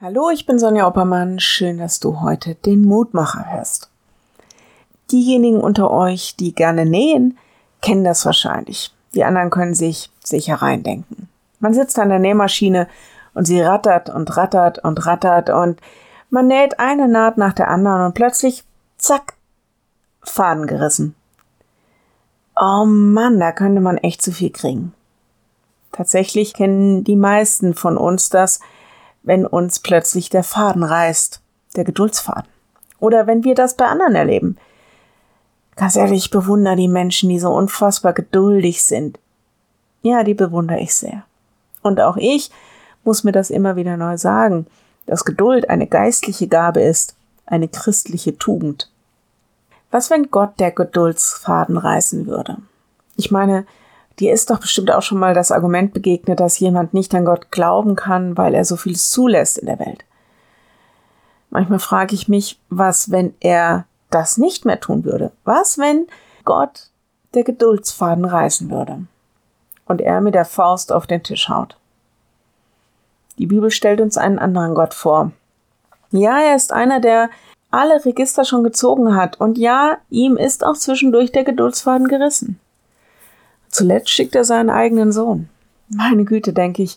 Hallo, ich bin Sonja Oppermann. Schön, dass du heute den Mutmacher hörst. Diejenigen unter euch, die gerne nähen, kennen das wahrscheinlich. Die anderen können sich sicher reindenken. Man sitzt an der Nähmaschine und sie rattert und rattert und rattert und man näht eine Naht nach der anderen und plötzlich, zack, Faden gerissen. Oh Mann, da könnte man echt zu viel kriegen. Tatsächlich kennen die meisten von uns das, wenn uns plötzlich der Faden reißt, der Geduldsfaden. Oder wenn wir das bei anderen erleben. Ganz ehrlich, ich bewundere die Menschen, die so unfassbar geduldig sind. Ja, die bewundere ich sehr. Und auch ich muss mir das immer wieder neu sagen, dass Geduld eine geistliche Gabe ist, eine christliche Tugend. Was, wenn Gott der Geduldsfaden reißen würde? Ich meine, Dir ist doch bestimmt auch schon mal das Argument begegnet, dass jemand nicht an Gott glauben kann, weil er so vieles zulässt in der Welt. Manchmal frage ich mich, was, wenn er das nicht mehr tun würde? Was, wenn Gott der Geduldsfaden reißen würde und er mit der Faust auf den Tisch haut? Die Bibel stellt uns einen anderen Gott vor. Ja, er ist einer, der alle Register schon gezogen hat und ja, ihm ist auch zwischendurch der Geduldsfaden gerissen. Zuletzt schickt er seinen eigenen Sohn. Meine Güte, denke ich,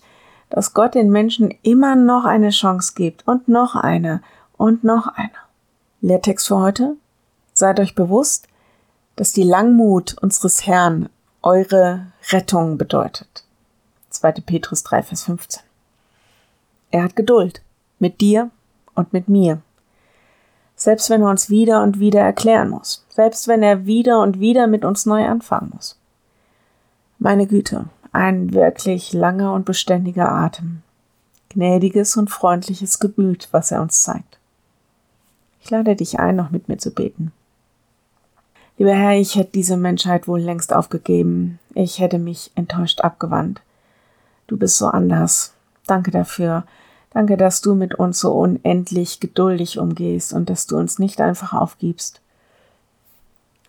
dass Gott den Menschen immer noch eine Chance gibt und noch eine und noch eine. Lehrtext für heute. Seid euch bewusst, dass die Langmut unseres Herrn eure Rettung bedeutet. 2. Petrus 3, Vers 15. Er hat Geduld mit dir und mit mir. Selbst wenn er uns wieder und wieder erklären muss. Selbst wenn er wieder und wieder mit uns neu anfangen muss. Meine Güte, ein wirklich langer und beständiger Atem. Gnädiges und freundliches Gemüt, was er uns zeigt. Ich lade dich ein, noch mit mir zu beten. Lieber Herr, ich hätte diese Menschheit wohl längst aufgegeben. Ich hätte mich enttäuscht abgewandt. Du bist so anders. Danke dafür. Danke, dass du mit uns so unendlich geduldig umgehst und dass du uns nicht einfach aufgibst.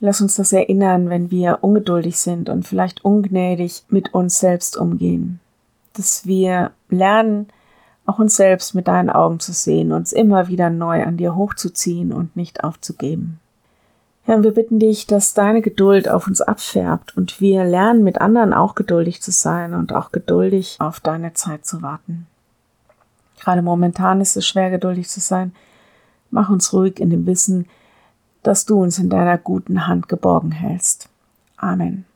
Lass uns das erinnern, wenn wir ungeduldig sind und vielleicht ungnädig mit uns selbst umgehen. Dass wir lernen, auch uns selbst mit deinen Augen zu sehen, uns immer wieder neu an dir hochzuziehen und nicht aufzugeben. Herr, wir bitten dich, dass deine Geduld auf uns abfärbt und wir lernen, mit anderen auch geduldig zu sein und auch geduldig auf deine Zeit zu warten. Gerade momentan ist es schwer, geduldig zu sein. Mach uns ruhig in dem Wissen, dass du uns in deiner guten Hand geborgen hältst. Amen.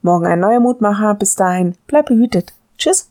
Morgen ein neuer Mutmacher. Bis dahin, bleib behütet. Tschüss.